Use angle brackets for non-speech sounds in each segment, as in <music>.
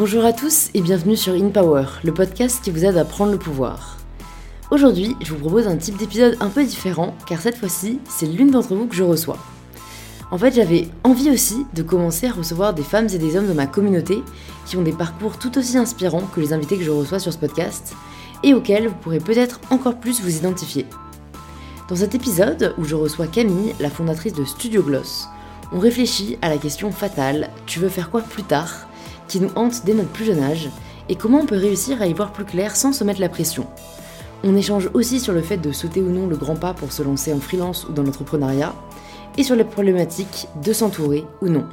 Bonjour à tous et bienvenue sur In Power, le podcast qui vous aide à prendre le pouvoir. Aujourd'hui, je vous propose un type d'épisode un peu différent car cette fois-ci, c'est l'une d'entre vous que je reçois. En fait, j'avais envie aussi de commencer à recevoir des femmes et des hommes de ma communauté qui ont des parcours tout aussi inspirants que les invités que je reçois sur ce podcast et auxquels vous pourrez peut-être encore plus vous identifier. Dans cet épisode, où je reçois Camille, la fondatrice de Studio Gloss, on réfléchit à la question fatale Tu veux faire quoi plus tard? Qui nous hante dès notre plus jeune âge et comment on peut réussir à y voir plus clair sans se mettre la pression. On échange aussi sur le fait de sauter ou non le grand pas pour se lancer en freelance ou dans l'entrepreneuriat et sur les problématiques de s'entourer ou non.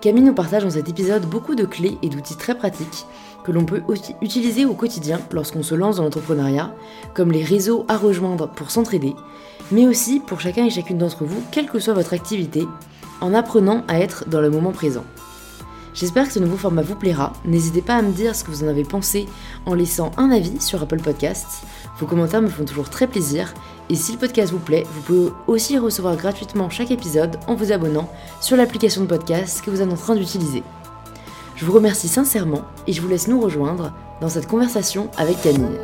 Camille nous partage dans cet épisode beaucoup de clés et d'outils très pratiques que l'on peut utiliser au quotidien lorsqu'on se lance dans l'entrepreneuriat, comme les réseaux à rejoindre pour s'entraider, mais aussi pour chacun et chacune d'entre vous, quelle que soit votre activité, en apprenant à être dans le moment présent. J'espère que ce nouveau format vous plaira. N'hésitez pas à me dire ce que vous en avez pensé en laissant un avis sur Apple Podcasts. Vos commentaires me font toujours très plaisir. Et si le podcast vous plaît, vous pouvez aussi recevoir gratuitement chaque épisode en vous abonnant sur l'application de podcast que vous êtes en train d'utiliser. Je vous remercie sincèrement et je vous laisse nous rejoindre dans cette conversation avec Camille.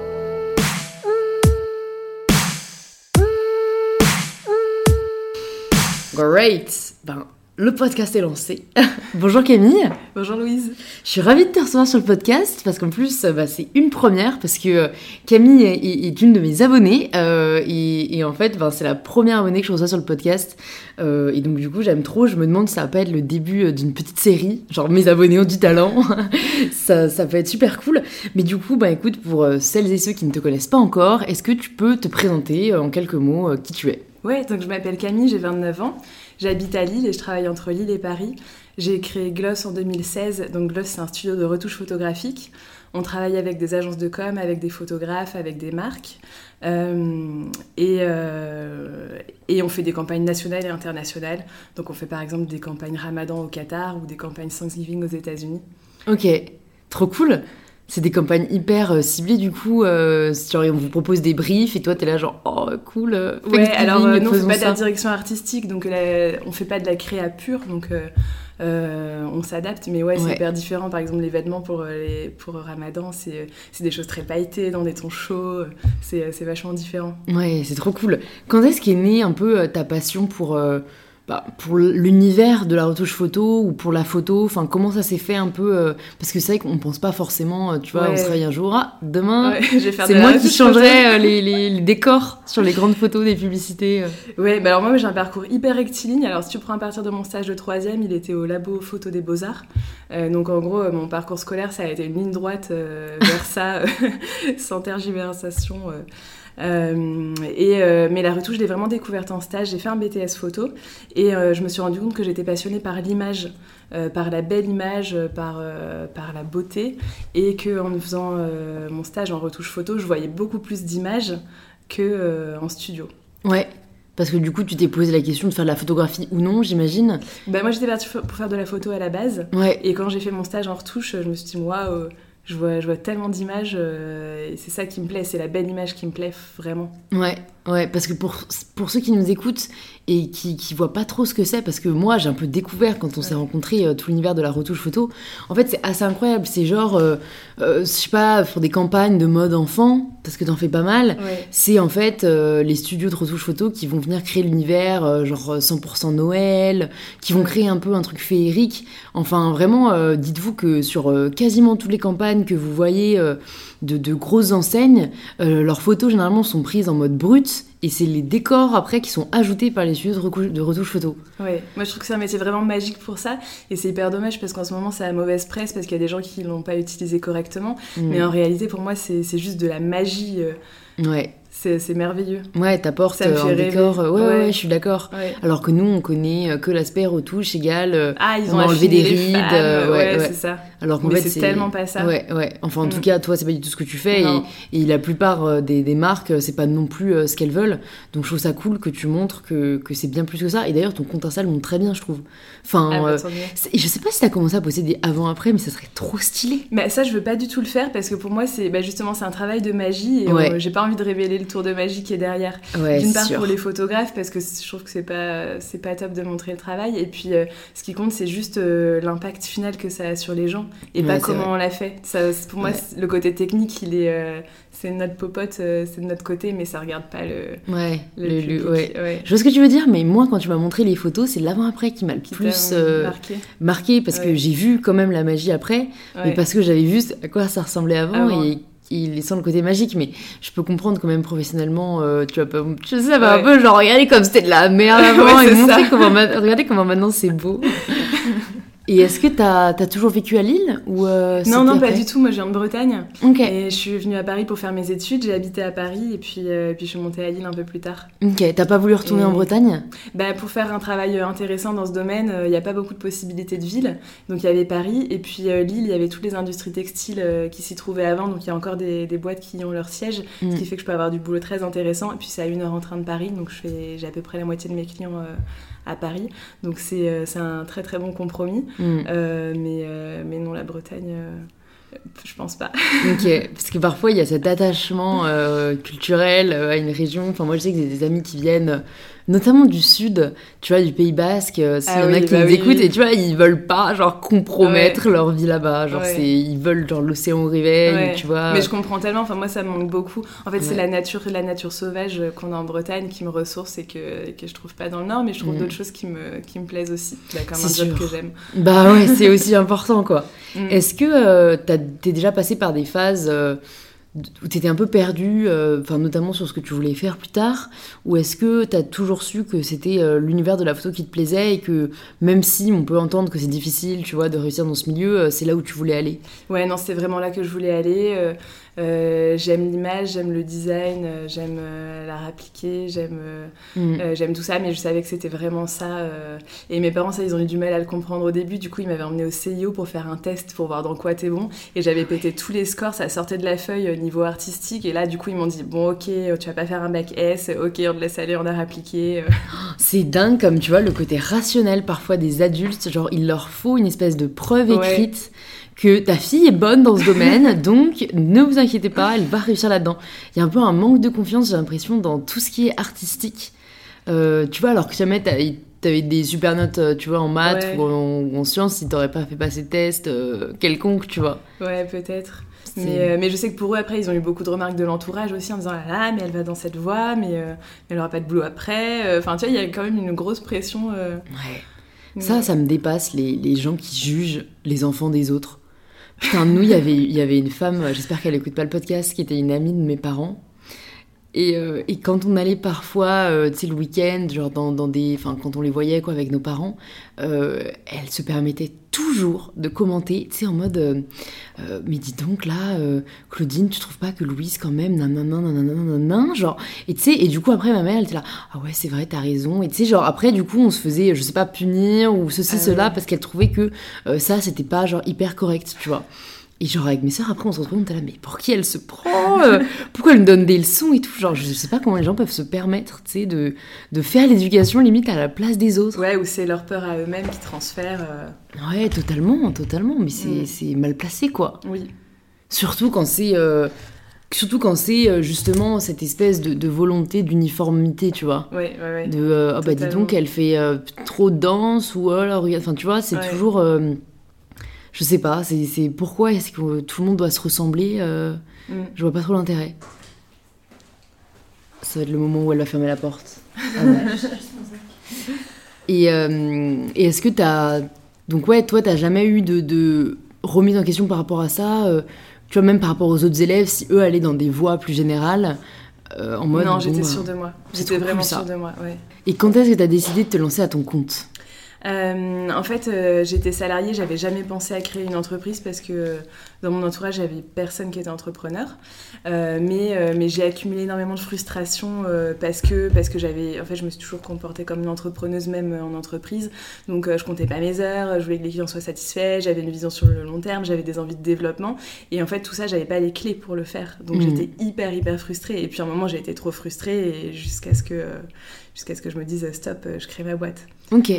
Great Ben, le podcast est lancé. <laughs> Bonjour Camille. Bonjour Louise. Je suis ravie de te recevoir sur le podcast parce qu'en plus, bah, c'est une première parce que euh, Camille est, une de mes abonnées euh, et, en fait, ben, c'est la première abonnée que je reçois sur le podcast. Euh, et donc, du coup, j'aime trop. Je me demande si ça va pas être le début d'une petite série. Genre, mes abonnés ont du talent. <laughs> ça, ça peut être super cool. Mais du coup, bah, écoute, pour celles et ceux qui ne te connaissent pas encore, est-ce que tu peux te présenter en quelques mots qui tu es? Ouais, donc je m'appelle Camille, j'ai 29 ans. J'habite à Lille et je travaille entre Lille et Paris. J'ai créé Gloss en 2016. Donc Gloss, c'est un studio de retouche photographique. On travaille avec des agences de com, avec des photographes, avec des marques. Euh, et, euh, et, on fait des campagnes nationales et internationales. Donc on fait par exemple des campagnes Ramadan au Qatar ou des campagnes Thanksgiving aux États-Unis. Ok, trop cool c'est des campagnes hyper euh, ciblées du coup euh, on vous propose des briefs et toi t'es là genre oh cool euh, ouais alors euh, non on fait pas de la direction artistique donc on fait pas de la créa pure donc on s'adapte mais ouais c'est hyper différent. Par exemple les vêtements pour les, pour Ramadan c'est des choses très pailletées dans des tons chauds c'est vachement différent. Ouais c'est trop cool. Quand est-ce qu'est née un peu ta passion pour bah, pour l'univers de la retouche photo ou pour la photo Enfin, comment ça s'est fait un peu euh, Parce que c'est vrai qu'on pense pas forcément, euh, tu vois, on se réveille un jour, ah, demain, <laughs> c'est moi qui changerai euh, les, les, décors sur les grandes photos des publicités. Ouais, bah alors moi j'ai un parcours hyper rectiligne. Alors si tu prends à partir de mon stage de troisième, il était au labo photo des beaux-arts. donc en gros, mon parcours scolaire, ça a été une ligne droite vers ça, <laughs> sans tergiversation. Euh, et, euh, mais la retouche, je l'ai vraiment découverte en stage. J'ai fait un BTS photo et euh, je me suis rendu compte que j'étais passionnée par l'image, par la belle image, par, par la beauté. Et qu'en faisant mon stage en retouche photo, je voyais beaucoup plus d'images qu'en en studio. Ouais, parce que du coup, tu t'es posé la question de faire de la photographie ou non, j'imagine bah, Moi, j'étais partie pour faire de la photo à la base. Ouais. Et quand j'ai fait mon stage en retouche, je me suis dit, waouh, je vois, je vois tellement d'images, euh, et c'est ça qui me plaît, c'est la belle image qui me plaît vraiment. Ouais, ouais, parce que pour, pour ceux qui nous écoutent et qui, qui voient pas trop ce que c'est, parce que moi j'ai un peu découvert quand on s'est rencontré euh, tout l'univers de la retouche photo, en fait c'est assez incroyable, c'est genre, euh, je sais pas, pour des campagnes de mode enfant, parce que t'en fais pas mal, c'est en fait les studios de retouche photo qui vont venir créer l'univers, genre 100% Noël, qui vont créer un peu un truc féerique. Enfin vraiment, dites-vous que sur quasiment toutes les campagnes, que vous voyez euh, de, grosses enseignes, euh, leurs photos généralement sont prises en mode brut et c'est les décors après qui sont ajoutés par les studios de, retouche photo. Ouais, moi je trouve que c'est un métier vraiment magique pour ça et c'est hyper dommage parce qu'en ce moment c'est la mauvaise presse parce qu'il y a des gens qui l'ont pas utilisé correctement, mm. mais en réalité pour moi c'est juste de la magie. Euh, ouais c'est merveilleux. Ouais, t'apportes un décor. Ouais, ouais, ouais, je suis d'accord. Alors que nous, on connaît euh, que l'aspect retouche égale. Euh, ah, ils ont enlevé des rides. Euh, ouais, c'est ça. Alors qu'en fait, c'est tellement pas ça. Ouais, ouais. Enfin, en tout mm. cas, toi, c'est pas du tout ce que tu fais. Et, la plupart des, des marques, c'est pas non plus ce qu'elles veulent. Donc, je trouve ça cool que tu montres que, que c'est bien plus que ça. Et d'ailleurs, ton compte Insta le montre très bien, je trouve. Enfin, ah, bah, je sais pas si t'as commencé à posséder avant-après, mais ça serait trop stylé. Mais ça, je veux pas du tout le faire parce que pour moi, c'est bah, justement, c'est un travail de magie et j'ai pas envie de révéler le tour de magie qui est derrière. Ouais, D'une part sûr. pour les photographes parce que je trouve que c'est pas c'est pas top de montrer le travail et puis euh, ce qui compte c'est juste euh, l'impact final que ça a sur les gens et Ouais, pas comment vrai. on l'a fait. Ça, pour moi Ouais. le côté technique il est euh, c'est notre popote c'est de notre côté mais ça regarde pas le Ouais, le, le- le- public. ouais. Ouais. Je vois ce que tu veux dire, mais moi, quand tu m'as montré les photos, c'est l'avant-après qui m'a le Qui plus euh, marqué. marqué parce que j'ai vu quand même la magie après, mais parce que j'avais vu à quoi ça ressemblait avant, Avant. et il sans le côté magique, mais je peux comprendre quand même professionnellement, euh, tu vas pas, je sais pas, un Ouais. peu genre regardez comme c'était de la merde <laughs> Ouais, avant et montrer comment, ma- regardez comment maintenant c'est beau. <laughs> et est-ce que t'as as toujours vécu à Lille ou euh, Non, non, pas du tout. Moi, je viens de Bretagne. Ok, Et je suis venue à Paris pour faire mes études. J'ai habité à Paris et puis, euh, puis je suis montée à Lille un peu plus tard. ok. T'as pas voulu retourner Et- en Bretagne? Bah, pour faire un travail euh, intéressant dans ce domaine, euh, il n'y a pas beaucoup de possibilités de ville. Donc il y avait Paris et puis euh, Lille, il y avait toutes les industries textiles euh, qui s'y trouvaient avant. Donc il y a encore des, des boîtes qui ont leur siège, Mm. ce qui fait que je peux avoir du boulot très intéressant. Et puis c'est à une heure en train de Paris, donc j'ai à peu près la moitié de mes clients euh, à Paris. Donc c'est euh, c'est un très très bon compromis. Hmm. Euh, mais, euh, mais non, la Bretagne, je pense pas. <laughs> Ok, parce que parfois il y a cet attachement euh, culturel à une région. Enfin, moi je sais que j'ai des amis qui viennent, notamment du sud, tu vois, du Pays Basque. euh, S'il Ah y en a qui bah nous oui, écoutent et tu vois, ils veulent pas genre compromettre leur vie là-bas. Genre, Ouais. c'est, ils veulent genre l'océan au réveil, Ouais. tu vois. Mais je comprends tellement, enfin moi ça me manque beaucoup. En fait, c'est la nature, la nature sauvage qu'on a en Bretagne qui me ressource et que, que je trouve pas dans le Nord, mais je trouve Mm. d'autres choses qui me, qui me plaisent aussi. Bah, comme C'est un job que j'aime. Bah ouais, c'est aussi important quoi. <laughs> Mm. Est-ce que euh, t'es déjà passé par des phases euh, où t'étais un peu perdu, euh, notamment sur ce que tu voulais faire plus tard, ou est-ce que t'as toujours su que c'était euh, l'univers de la photo qui te plaisait et que même si on peut entendre que c'est difficile, tu vois, de réussir dans ce milieu, euh, c'est là où tu voulais aller? Ouais, non, c'est vraiment là que je voulais aller. Euh, j'aime l'image, j'aime le design, euh, j'aime euh, l'art appliqué, j'aime Mm. j'aime tout ça, mais je savais que c'était vraiment ça. Et mes parents, ça, ils ont eu du mal à le comprendre au début. Du coup, ils m'avaient emmené au CIO pour faire un test pour voir dans quoi t'es bon. Et j'avais pété tous les scores, ça sortait de la feuille au niveau artistique. Et là, du coup, ils m'ont dit Bon, ok, tu vas pas faire un bac S, ok, on te laisse aller en art appliqué. <gasps> C'est dingue comme tu vois le côté rationnel parfois des adultes, genre il leur faut une espèce de preuve Ouais. Que ta fille est bonne dans ce domaine, <laughs> donc ne vous inquiétez pas, elle va réussir là-dedans. Il y a un peu un manque de confiance, j'ai l'impression, dans tout ce qui est artistique. Euh, tu vois, alors que jamais t'avais des super notes, euh, tu vois, en maths Ouais. ou en, ou en sciences, si t'aurais pas fait passer de test euh, quelconque, tu vois. Ouais, peut-être. Mais, euh, mais je sais que pour eux, après, ils ont eu beaucoup de remarques de l'entourage aussi en disant Ah là, mais elle va dans cette voie, mais, euh, elle aura pas de boulot après. Enfin, tu vois, il y a quand même une grosse pression. euh, Ouais. Ça, ça me dépasse, les, les gens qui jugent les enfants des autres. Putain, nous, il y avait- y avait une femme, j'espère qu'elle écoute pas le podcast, qui était une amie de mes parents. Et, euh, et quand on allait parfois, euh, tu sais, le week-end, genre dans, dans des... Enfin, quand on les voyait, quoi, avec nos parents, euh, elle se permettait toujours de commenter, tu sais, en mode... euh, euh, mais dis donc, là, euh, Claudine, tu trouves pas que Louise, quand même, nanana, nanana, nanana, genre... Et tu sais, et du coup, après, ma mère, elle était là, ah ouais, c'est vrai, t'as raison. Et tu sais, genre, après, du coup, on se faisait, je sais pas, punir ou ceci, Ah cela, parce qu'elle trouvait que ça, c'était pas, genre, hyper correct, tu vois. Et genre, avec mes sœurs, après, on se retrouve, on était là, mais pour qui elle se prend euh, <laughs> Pourquoi elle me donne des leçons et tout Genre, je sais pas comment les gens peuvent se permettre, tu sais, de, de faire l'éducation limite à la place des autres. Ouais, ou c'est leur peur à eux-mêmes qui transfèrent. euh, Ouais, totalement, totalement. Mais c'est Mm. c'est mal placé, quoi. Oui. Surtout quand c'est... euh, Surtout quand c'est euh, justement cette espèce de, de volonté d'uniformité, tu vois. Ouais, ouais, ouais. De euh, oh bah dis donc elle fait trop de danse ou oh regarde enfin tu vois c'est toujours je sais pas c'est pourquoi est-ce que tout le monde doit se ressembler euh, Mm. je vois pas trop l'intérêt ça va être le moment où elle va fermer la porte Ah ouais. <laughs> et, euh, et est-ce que t'as donc ouais toi t'as jamais eu de, de remise en question par rapport à ça euh, tu vois même par rapport aux autres élèves si eux allaient dans des voies plus générales euh, en mode non, bon, j'étais bah, sûre de moi. J'étais vraiment sûre de moi, ouais. et quand est-ce que t'as décidé de te lancer à ton compte? Euh, en fait, euh, j'étais salariée, j'avais jamais pensé à créer une entreprise parce que euh, dans mon entourage, j'avais personne qui était entrepreneur. Mais mais j'ai accumulé énormément de frustration parce que, parce que j'avais. En fait, je me suis toujours comportée comme une entrepreneuse, même en entreprise. Donc, je comptais pas mes heures, je voulais que les clients soient satisfaits, j'avais une vision sur le long terme, j'avais des envies de développement. Et en fait, tout ça, j'avais pas les clés pour le faire. Donc, Mhm. j'étais hyper, hyper frustrée. Et puis, à un moment, j'ai été trop frustrée jusqu'à ce que. Jusqu'à ce que je me dise stop, je crée ma boîte. Ok.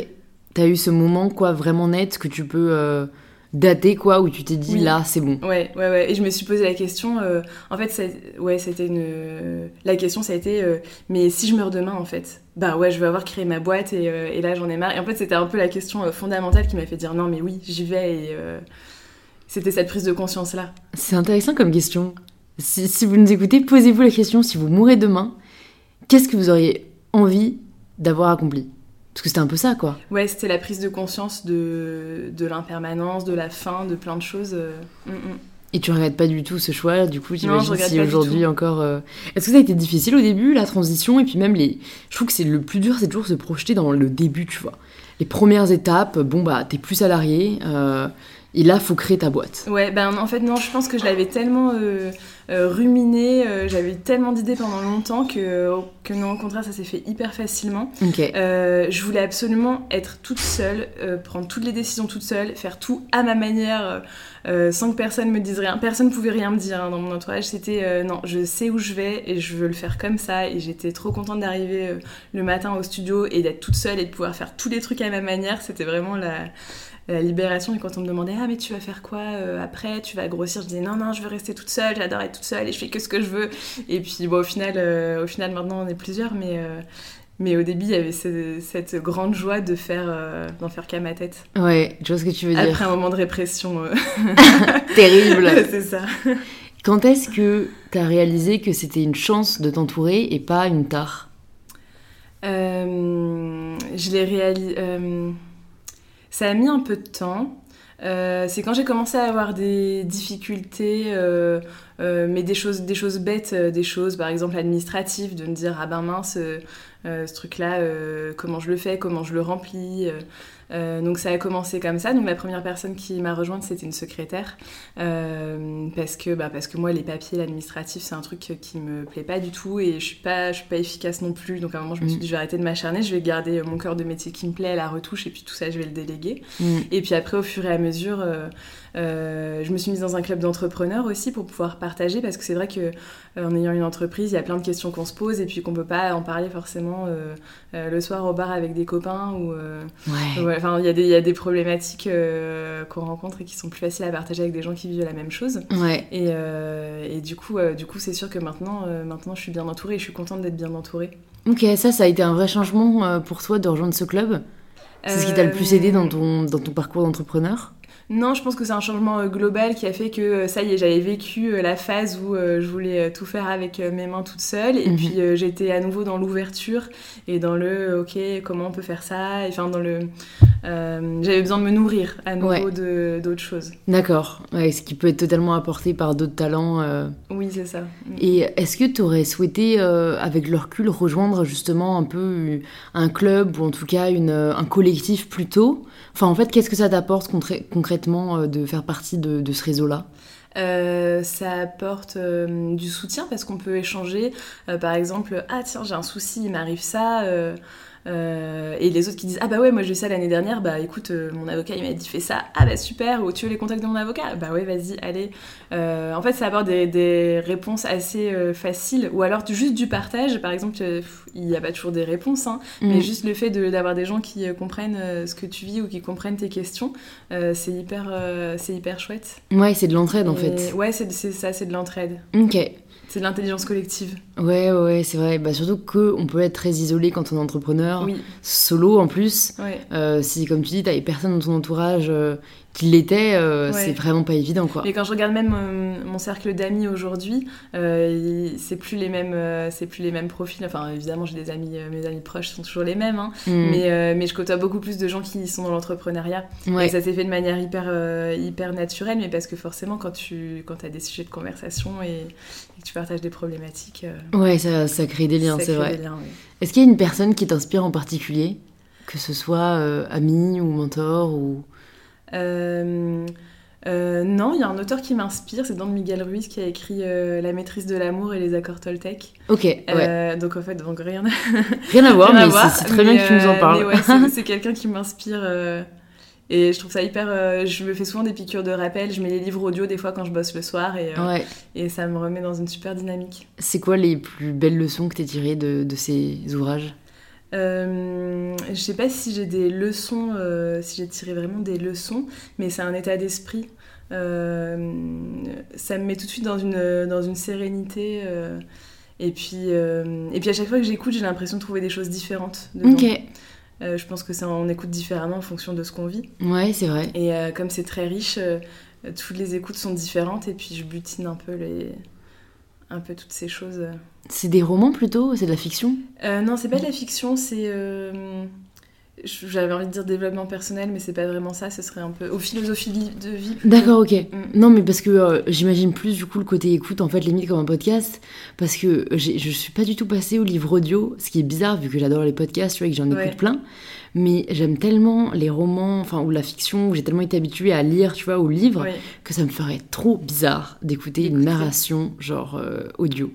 T'as eu ce moment, quoi, vraiment net que tu peux euh, daté, quoi, où tu t'es dit Oui. là, c'est bon. Ouais, ouais, ouais. Et je me suis posé la question. euh, en fait, ça- ouais, c'était une. La question, ça a été. euh, mais si je meurs demain, en fait, bah ouais, je vais avoir créé ma boîte et, euh, et là, j'en ai marre. Et en fait, c'était un peu la question euh, fondamentale qui m'a fait dire non, mais oui, j'y vais. Et euh, c'était cette prise de conscience là. C'est intéressant comme question. Si, si vous nous écoutez, posez-vous la question si vous mourrez demain, qu'est-ce que vous auriez envie d'avoir accompli? Parce que c'était un peu ça, quoi. Ouais, c'était la prise de conscience de, de l'impermanence, de la fin, de plein de choses. euh, mm, mm. Et tu regrettes pas du tout ce choix, du coup, j'imagine si aujourd'hui encore. euh, Est-ce que ça a été difficile au début, la transition Et puis même les. Je trouve que c'est le plus dur, c'est toujours se projeter dans le début, tu vois. Les premières étapes, bon, bah, t'es plus salarié, euh, et là, faut créer ta boîte. Ouais, ben en fait, non, je pense que je l'avais tellement euh, euh, ruminé, euh, j'avais tellement d'idées pendant longtemps que, que non, au contraire, ça s'est fait hyper facilement. Ok. Euh, je voulais absolument être toute seule, prendre toutes les décisions toute seule, faire tout à ma manière, sans que personne me dise rien. Personne pouvait rien me dire hein, dans mon entourage. C'était non, je sais où je vais et je veux le faire comme ça. Et j'étais trop contente d'arriver le matin au studio et d'être toute seule et de pouvoir faire tous les trucs à ma manière. C'était vraiment la, la libération. Et quand on me demandait ah mais tu vas faire quoi euh, après, tu vas grossir, je disais non non, je veux rester toute seule. J'adore être toute seule et je fais que ce que je veux. Et puis bon, au final, euh, au final maintenant on est plusieurs, mais euh, mais au début, il y avait ce- cette grande joie de faire, euh, d'en faire qu'à ma tête. Ouais, je vois ce que tu veux dire. Après un moment de répression. euh, <laughs> Terrible. <laughs> c'est ça. Quand est-ce que t'as réalisé que c'était une chance de t'entourer et pas une tare? Euh, je l'ai réalisé. Ça a mis un peu de temps. Euh, c'est quand j'ai commencé à avoir des difficultés, euh, euh, mais des choses, des choses bêtes, des choses par exemple administratives, de me dire ah ben mince, ce truc-là, comment je le fais, comment je le remplis. Euh, euh, donc ça a commencé comme ça. Donc la première personne qui m'a rejointe, c'était une secrétaire. Euh, parce, que, bah, parce que moi, les papiers, l'administratif, c'est un truc qui me plaît pas du tout et je suis pas, je suis pas efficace non plus. Donc à un moment, je me suis Mm. dit, je vais arrêter de m'acharner, je vais garder mon cœur de métier qui me plaît, la retouche et puis tout ça, je vais le déléguer. Mm. Et puis après, au fur et à mesure, euh, euh, je me suis mise dans un club d'entrepreneurs aussi pour pouvoir partager parce que c'est vrai que euh, en ayant une entreprise, il y a plein de questions qu'on se pose et puis qu'on peut pas en parler forcément euh, euh, le soir au bar avec des copains ou euh, Ouais. Enfin, il y, a des- il y a des problématiques euh, qu'on rencontre et qui sont plus faciles à partager avec des gens qui vivent la même chose. Ouais. Et, euh, et du coup, euh, du coup, c'est sûr que maintenant, maintenant, je suis bien entourée et je suis contente d'être bien entourée. Ok, ça, ça a été un vrai changement pour toi de rejoindre ce club? C'est ce qui t'a le plus aidé dans ton, dans ton parcours d'entrepreneur? Non, je pense que c'est un changement global qui a fait que ça y est, j'avais vécu la phase où je voulais tout faire avec mes mains toute seule. Et Mhm. puis j'étais à nouveau dans l'ouverture et dans le ok, comment on peut faire ça? Enfin, dans le. Euh, j'avais besoin de me nourrir à nouveau Ouais. d'autres choses. D'accord. Ouais, ce qui peut être totalement apporté par d'autres talents. euh. Oui, c'est ça. Et est-ce que tu aurais souhaité, euh, avec le recul, rejoindre justement un peu un club ou en tout cas une, un collectif plus tôt? Enfin, en fait, qu'est-ce que ça t'apporte concrètement de faire partie de, de ce réseau-là? Euh, ça apporte euh, du soutien parce qu'on peut échanger. Euh, par exemple, ah tiens, j'ai un souci, il m'arrive ça. Euh, et les autres qui disent ah bah ouais moi j'ai eu ça l'année dernière bah écoute euh, mon avocat il m'a dit fais ça ah bah super ou tu veux les contacts de mon avocat? Bah ouais vas-y allez Euh, en fait ça apporte des, des réponses assez faciles ou alors juste du partage par exemple il n'y a pas toujours des réponses hein, mais Mm. juste le fait de- d'avoir des gens qui comprennent ce que tu vis ou qui comprennent tes questions c'est hyper c'est hyper chouette Ouais, c'est de l'entraide en fait. Ouais, c'est c'est ça, c'est de l'entraide. Ok. C'est de l'intelligence collective. Ouais, ouais, c'est vrai. Bah, surtout que on peut être très isolé quand on est entrepreneur, Oui, solo en plus. ouais. Euh, si, comme tu dis, t'avais personne dans ton entourage euh, qui l'était, euh, Ouais. c'est vraiment pas évident, quoi. Mais quand je regarde même euh, mon cercle d'amis aujourd'hui, c'est plus les mêmes, c'est plus les mêmes profils. Enfin, évidemment, j'ai des amis, mes amis proches sont toujours les mêmes, hein. Mm. mais, mais je côtoie beaucoup plus de gens qui sont dans l'entrepreneuriat. ouais. Et ça s'est fait de manière hyper, hyper naturelle, mais parce que forcément, quand tu quand as des sujets de conversation et, et que tu partages des problématiques, euh, Ouais, ça, ça crée des liens, c'est vrai. Est-ce qu'il y a une personne qui t'inspire en particulier Que ce soit euh, ami ou mentor ou... Euh, non, il y a un auteur qui m'inspire, c'est Dan Miguel Ruiz qui a écrit euh, La maîtrise de l'amour et les accords Toltec. Ok, ouais. Euh, donc en fait, donc rien, Rien à voir, <laughs> rien à mais voir, c'est c'est très bien mais, que tu nous en parles. mais ouais, c'est <laughs> quelqu'un qui m'inspire. Et je trouve ça hyper. euh, je me fais souvent des piqûres de rappel. Je mets les livres audio des fois quand je bosse le soir et, euh, Ouais. et ça me remet dans une super dynamique. C'est quoi les plus belles leçons que t'as tirées de, de ces ouvrages? Euh, je sais pas si j'ai des leçons, euh, si j'ai tiré vraiment des leçons, mais c'est un état d'esprit. Ça me met tout de suite dans une, dans une sérénité. et, puis, et puis à chaque fois que j'écoute, j'ai l'impression de trouver des choses différentes. dedans. Ok. Euh, je pense que ça, on écoute différemment en fonction de ce qu'on vit. Ouais, c'est vrai. Et euh, comme c'est très riche, euh, toutes les écoutes sont différentes et puis je butine un peu les un peu toutes ces choses. C'est des romans plutôt C'est de la fiction? Non, c'est pas de la fiction, c'est j'avais envie de dire développement personnel, mais c'est pas vraiment ça. Ce serait un peu aux philosophies de vie. D'accord, ok. Mm. Non, mais parce que euh, j'imagine plus du coup le côté écoute, en fait, limite comme un podcast, parce que je suis pas du tout passée au livre audio, ce qui est bizarre vu que j'adore les podcasts, tu vois, et que j'en Ouais. écoute plein. Mais j'aime tellement les romans, enfin, ou la fiction, où j'ai tellement été habituée à lire, tu vois, au livre, Ouais. que ça me ferait trop bizarre d'écouter une narration, genre euh, audio.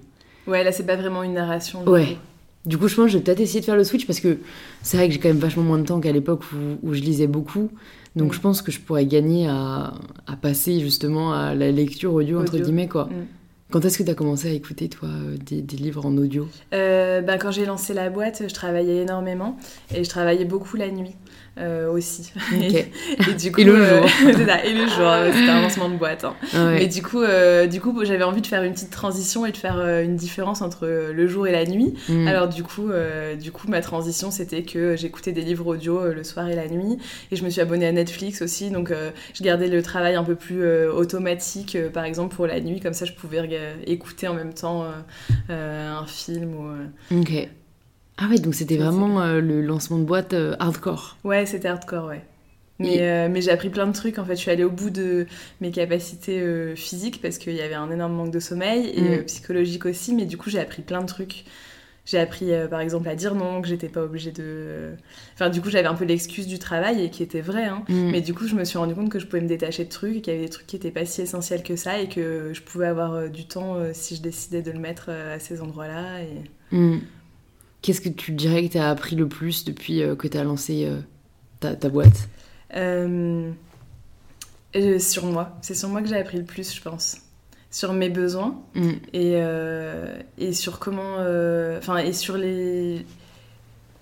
Ouais, là c'est pas vraiment une narration. Ouais. Du coup, je pense que je vais peut-être essayer de faire le switch parce que c'est vrai que j'ai quand même vachement moins de temps qu'à l'époque où, où je lisais beaucoup. Donc Mm. je pense que je pourrais gagner à, à passer justement à la lecture audio, entre guillemets, quoi. Mm. Quand est-ce que tu as commencé à écouter, toi, euh, des, des livres en audio? Euh, ben, quand j'ai lancé la boîte, je travaillais énormément et je travaillais beaucoup la nuit euh, aussi. <laughs> Et du coup, Et le euh, jour. <laughs> ça, et le jour, euh, c'était un lancement de boîte. hein. Ouais. Mais du coup, du coup, j'avais envie de faire une petite transition et de faire une différence entre le jour et la nuit. Mm. Alors du coup, du coup, ma transition, c'était que j'écoutais des livres audio le soir et la nuit, et je me suis abonnée à Netflix aussi, donc je gardais le travail un peu plus automatique, par exemple pour la nuit, comme ça je pouvais écouter en même temps un film ou. Ok. Ah ouais, donc c'était vraiment euh, le lancement de boîte euh, hardcore. Ouais, c'était hardcore, ouais. Mais, Et- euh, mais j'ai appris plein de trucs. En fait, je suis allée au bout de mes capacités physiques parce qu'il y avait un énorme manque de sommeil et Mm. psychologique aussi. Mais du coup, j'ai appris plein de trucs. J'ai appris, euh, par exemple, à dire non, que j'étais pas obligée de. Enfin, du coup, j'avais un peu l'excuse du travail et qui était vrai. Hein. Mm. Mais du coup, je me suis rendu compte que je pouvais me détacher de trucs et qu'il y avait des trucs qui étaient pas si essentiels que ça et que je pouvais avoir euh, du temps euh, si je décidais de le mettre à ces endroits-là. Et... Mm. Qu'est-ce que tu dirais que tu as appris le plus depuis euh, que tu as lancé euh, ta, ta boîte? Euh, sur moi. C'est sur moi que j'ai appris le plus, je pense. Sur mes besoins Mm. et, euh, et sur comment. euh, Enfin, et sur les.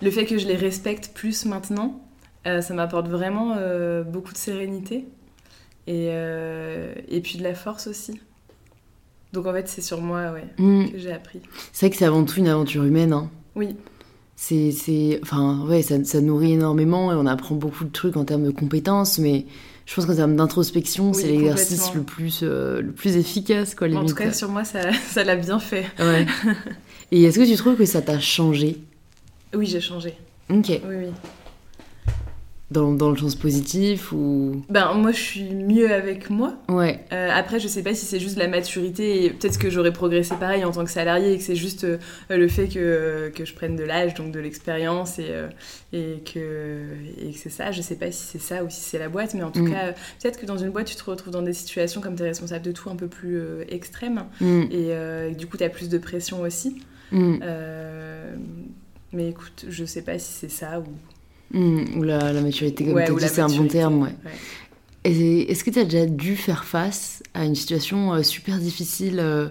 Le fait que je les respecte plus maintenant, euh, ça m'apporte vraiment beaucoup de sérénité et, et puis de la force aussi. Donc en fait, c'est sur moi ouais, Mm. que j'ai appris. C'est vrai que c'est avant tout une aventure humaine. Hein. Oui, C'est, c'est, enfin, ouais, ça, ça nourrit énormément et on apprend beaucoup de trucs en termes de compétences, mais je pense qu'en termes d'introspection, Oui, c'est l'exercice le plus, euh, le plus efficace, quoi, en tout cas, sur moi, ça <laughs> ça l'a bien fait. Ouais. <laughs> et est-ce que tu trouves que ça t'a changé? Oui, j'ai changé. Ok. Oui, oui. Dans, dans le sens positif ou? Ben, moi, je suis mieux avec moi. Ouais. Euh, après, je sais pas si c'est juste la maturité et peut-être que j'aurais progressé pareil en tant que salarié et que c'est juste euh, le fait que, que je prenne de l'âge, donc de l'expérience et, euh, et que, et que c'est ça. Je sais pas si c'est ça ou si c'est la boîte, mais en tout Mm. cas, peut-être que dans une boîte, tu te retrouves dans des situations comme tu es responsable de tout un peu plus extrêmes Mm. et, du coup, tu as plus de pression aussi. Mm. Mais écoute, je sais pas si c'est ça ou. Mm. Ou la, la maturité, comme Ouais, tu la c'est un bon terme, ouais. Et est-ce que tu as déjà dû faire face à une situation euh, super difficile euh,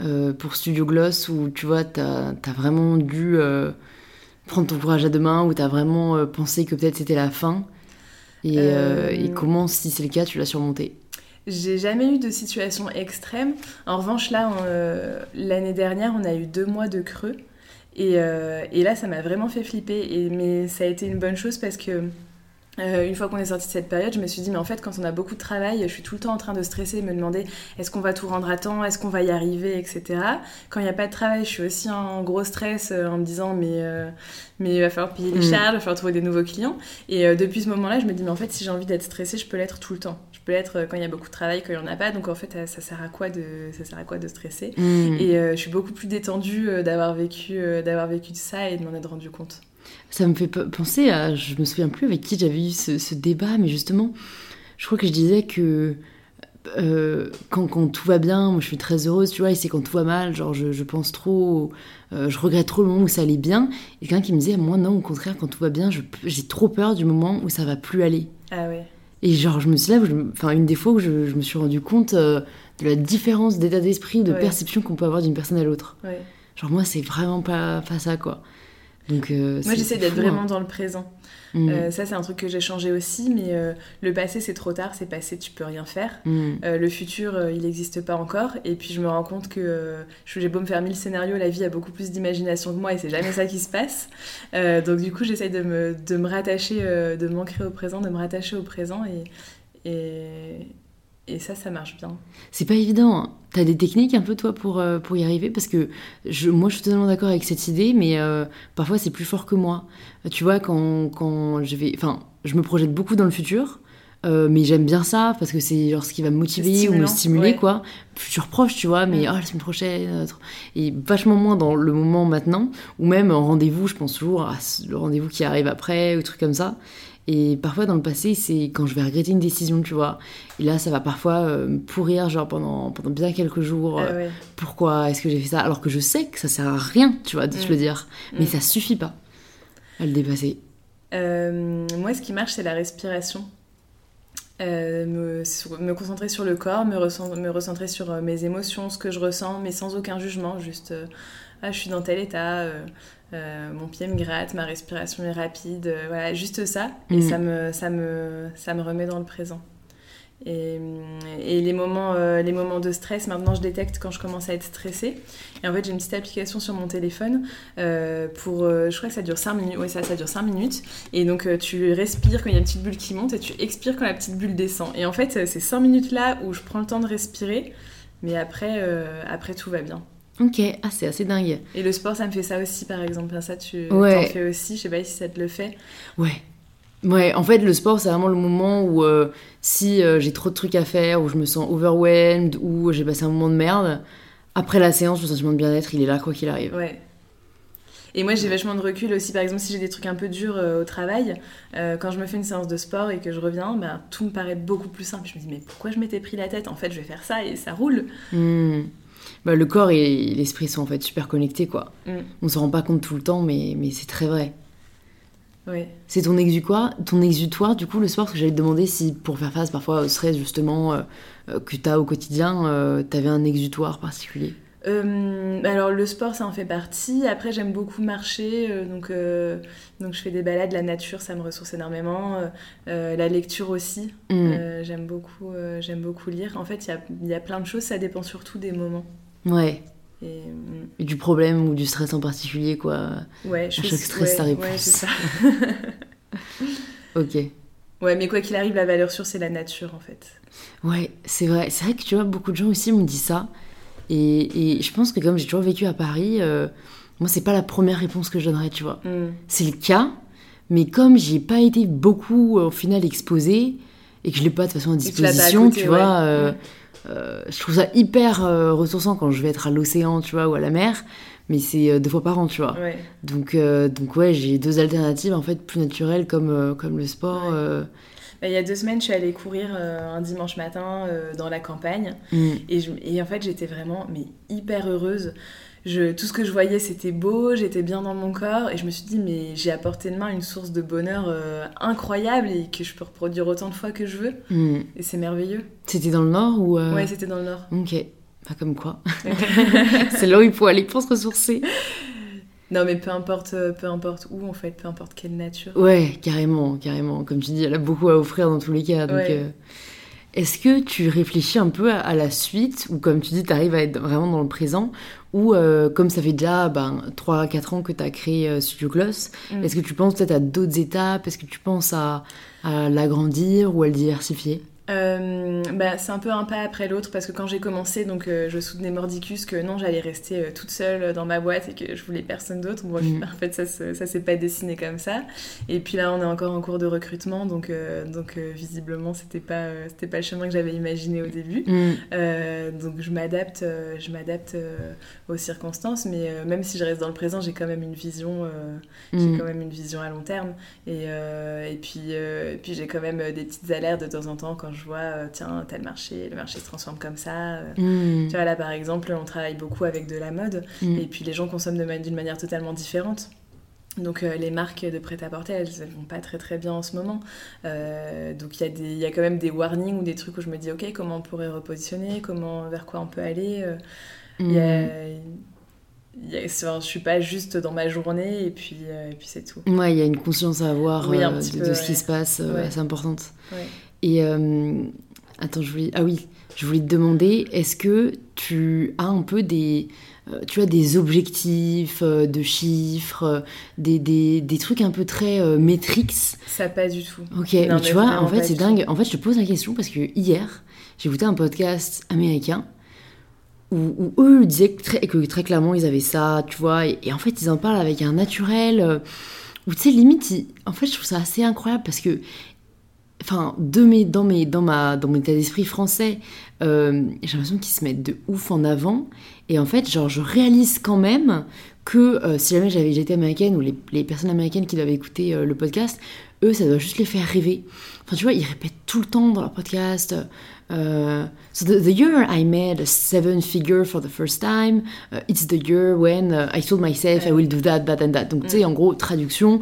euh, pour Studio Gloss où tu vois, tu as, vraiment dû prendre ton courage à deux mains, où tu as vraiment pensé que peut-être c'était la fin? Et, et comment, si c'est le cas, tu l'as surmonté? J'ai jamais eu de situation extrême. En revanche, là, l'année dernière, on a eu deux mois de creux. Et, euh, et là, ça m'a vraiment fait flipper. Et, mais ça a été une bonne chose parce que euh, une fois qu'on est sorti de cette période, je me suis dit, mais en fait, quand on a beaucoup de travail, je suis tout le temps en train de stresser, me demander est-ce qu'on va tout rendre à temps, est-ce qu'on va y arriver, etc. Quand il n'y a pas de travail, je suis aussi en gros stress euh, en me disant, mais, euh, mais il va falloir payer les Mm. charges, il va falloir trouver des nouveaux clients. Et depuis ce moment-là, je me dis, mais en fait, si j'ai envie d'être stressée, je peux l'être tout le temps. Je peux l'être euh, quand il y a beaucoup de travail, quand il n'y en a pas. Donc en fait, euh, ça sert à quoi de, ça sert à quoi de stresser Mm. Et euh, je suis beaucoup plus détendue d'avoir vécu, d'avoir vécu de ça et de m'en être rendu compte. Ça me fait pe- penser à. Je me souviens plus avec qui j'avais eu ce, ce débat, mais justement, je crois que je disais que euh, quand, quand tout va bien, moi je suis très heureuse, tu vois, et c'est quand tout va mal, genre je, je pense trop, euh, je regrette trop le moment où ça allait bien. Et quelqu'un qui me disait, moi non, au contraire, quand tout va bien, j'ai trop peur du moment où ça va plus aller. Ah ouais. Et genre, je me suis là, enfin, une des fois où je, je me suis rendu compte euh, de la différence d'état d'esprit, de Ouais. perception qu'on peut avoir d'une personne à l'autre. ouais. Genre, moi, c'est vraiment pas, pas ça, quoi. Donc, euh, Moi, j'essaie d'être vraiment hein. dans le présent. Mm. Euh, ça, c'est un truc que j'ai changé aussi, mais euh, le passé, c'est trop tard, c'est passé, tu peux rien faire. Mm. Le futur, il n'existe pas encore. Et puis, je me rends compte que j'ai beau me faire mille scénarios, la vie a beaucoup plus d'imagination que moi et c'est jamais ça qui se passe. Donc, du coup, j'essaye de me, de me rattacher, de m'ancrer au présent, de me rattacher au présent et, et, et ça, ça marche bien. C'est pas évident. hein. T'as des techniques un peu toi pour, euh, pour y arriver? Parce que je, moi je suis totalement d'accord avec cette idée, mais euh, parfois c'est plus fort que moi. Tu vois, quand, quand je vais. Enfin, je me projette beaucoup dans le futur. euh, mais j'aime bien ça parce que c'est genre ce qui va me motiver ou me stimuler ouais. quoi futur proche tu vois mais Mm. ah la semaine prochaine et vachement moins dans le moment maintenant ou même en rendez-vous je pense toujours à ce- le rendez-vous qui arrive après ou trucs comme ça et parfois dans le passé c'est quand je vais regretter une décision tu vois et là ça va parfois euh, me pourrir genre pendant, pendant bien quelques jours euh, Ah ouais. pourquoi est-ce que j'ai fait ça? Alors que je sais que ça sert à rien tu vois de se Mm. le dire mais Mm. ça suffit pas à le dépasser Euh, moi, ce qui marche, c'est la respiration. Euh, me, sur- me concentrer sur le corps, me, recen- me recentrer sur euh, mes émotions, ce que je ressens, mais sans aucun jugement, juste euh, ah, je suis dans tel état, euh, euh, mon pied me gratte, ma respiration est rapide, euh, voilà, juste ça, et Mhm. ça, me, ça, me, ça me remet dans le présent. Et, et les, moments, euh, les moments de stress, maintenant je détecte quand je commence à être stressée. Et en fait, j'ai une petite application sur mon téléphone euh, pour. euh, je crois que ça dure 5 minutes. Oui, ça, ça dure 5 minutes. Et donc, euh, tu respires quand il y a une petite bulle qui monte et tu expires quand la petite bulle descend. Et en fait, euh, ces 5 minutes-là où je prends le temps de respirer, mais après, euh, après tout va bien. Ok ah c'est assez dingue Et le sport, ça me fait ça aussi, par exemple. Ça, tu Ouais. t'en fais aussi. Je sais pas si ça te le fait. Ouais. Ouais, en fait, le sport, c'est vraiment le moment où euh, si euh, j'ai trop de trucs à faire, où je me sens overwhelmed, ou j'ai passé un moment de merde, après la séance, le sentiment de bien-être, il est là quoi qu'il arrive. Ouais. Et moi, j'ai vachement de recul aussi. Par exemple, si j'ai des trucs un peu durs euh, au travail, euh, quand je me fais une séance de sport et que je reviens, ben, tout me paraît beaucoup plus simple. Je me dis, mais pourquoi je m'étais pris la tête? En fait, je vais faire ça et ça roule. Hmm. Bah, le corps et l'esprit sont en fait super connectés, quoi. Mm. On s'en rend pas compte tout le temps, mais, mais c'est très vrai. Ouais. C'est ton exutoire, ton exutoire, du coup, le sport, parce que j'allais te demander si pour faire face parfois au stress, justement, euh, euh, que tu as au quotidien, euh, t'avais un exutoire particulier. Euh, alors le sport ça en fait partie. Après j'aime beaucoup marcher, euh, donc, euh, donc je fais des balades, la nature ça me ressource énormément. La lecture aussi. Euh, j'aime beaucoup, j'aime beaucoup lire. En fait il y y a plein de choses, ça dépend surtout des moments. Ouais. Et, mm, Et du problème ou du stress en particulier, quoi. ouais, je À chaque stress, ouais, réponse. c'est ça. <laughs> Ok. Ouais, mais quoi qu'il arrive, la valeur sûre c'est la nature en fait. Ouais, c'est vrai. C'est vrai que tu vois, beaucoup de gens aussi me disent ça. Et, et je pense que comme j'ai toujours vécu à Paris, euh, moi, c'est pas la première réponse que je donnerais, tu vois. Mm. C'est le cas, mais comme j'y ai pas été beaucoup, euh, au final, exposée, et que je l'ai pas de façon à disposition, côté, tu ouais. vois, euh, Mm. euh, je trouve ça hyper ressourçant quand je vais être à l'océan, tu vois, ou à la mer, mais c'est euh, deux fois par an, tu vois. Ouais. Donc, euh, donc ouais, j'ai deux alternatives, en fait, plus naturelles, comme, euh, comme le sport. Ouais. euh, Bah, il y a deux semaines, je suis allée courir un dimanche matin dans la campagne. mm. Et, je- et en fait, j'étais vraiment mais hyper heureuse. Je, tout ce que je voyais, c'était beau, j'étais bien dans mon corps. Et je me suis dit, mais j'ai à portée de main une source de bonheur euh, incroyable et que je peux reproduire autant de fois que je veux. Mm. Et c'est merveilleux. C'était dans le nord ou... euh, Ouais, c'était dans le Nord. Ok, pas comme quoi. <laughs> c'est là où il faut aller pour se ressourcer. non, mais peu importe, euh, peu importe où, en fait, peu importe quelle nature. Ouais, carrément, carrément. Comme tu dis, elle a beaucoup à offrir dans tous les cas. Donc, Ouais. euh, Est-ce que tu réfléchis un peu à, à la suite, ou comme tu dis, tu arrives à être vraiment dans le présent, ou euh, comme ça fait déjà ben, 3-4 ans que tu as créé euh, Studio Gloss, Mm. est-ce que tu penses peut-être à d'autres étapes? Est-ce que tu penses à, à l'agrandir ou à le diversifier? Euh, bah, c'est un peu un pas après l'autre parce que quand j'ai commencé, donc euh, je soutenais Mordicus que non, j'allais rester euh, toute seule dans ma boîte et que je voulais personne d'autre. Bon, Mhm. en fait, ça, ça s'est pas dessiné comme ça. Et puis là, on est encore en cours de recrutement, donc, donc visiblement, c'était pas, c'était pas le chemin que j'avais imaginé au début. Mm. Donc je m'adapte, je m'adapte aux circonstances, mais même si je reste dans le présent, j'ai quand même une vision, j'ai Mm. quand même une vision à long terme. Et, et puis, et puis j'ai quand même des petites alertes de temps en temps quand je vois, euh, tiens, tel marché, le marché se transforme comme ça. euh. Mm. Tu vois, là par exemple, on travaille beaucoup avec de la mode, Mm. et puis les gens consomment d'une manière totalement différente. Donc euh, les marques de prêt-à-porter, elles, elles vont pas très très bien en ce moment. Euh, donc il y, y a quand même des warnings ou des trucs où je me dis, ok, comment on pourrait repositionner, comment, vers quoi on peut aller. euh, il a- je suis pas juste dans ma journée et puis, et puis c'est tout. Ouais, il y a une conscience à avoir de, ce qui se passe assez importante. Et attends, je voulais. Ah oui, je voulais te demander, est-ce que tu as un peu des, euh, tu as des objectifs euh, de chiffres, euh, des, des, des, trucs un peu très métriques Ça pas du tout. Ok, mais tu vois, en fait, c'est dingue. En fait, je te pose la question parce que hier, j'ai écouté un podcast américain où, eux disaient que très, que très, clairement ils avaient ça, tu vois, et, en fait, ils en parlent avec un naturel. où tu sais, limite, en fait, je trouve ça assez incroyable parce que enfin, de mes, dans, mes, dans, ma, dans mon état d'esprit français, euh, j'ai l'impression qu'ils se mettent de ouf en avant. Et en fait, genre, je réalise quand même que euh, si jamais j'avais été américaine ou les, les, personnes américaines qui doivent écouter euh, le podcast, eux, ça doit juste les faire rêver. Enfin, tu vois, ils répètent tout le temps dans leur podcast. so the, the, year I made a seven figure for the first time, uh, it's the year when uh, I told myself I will do that, that and that. Donc, tu sais, en gros, traduction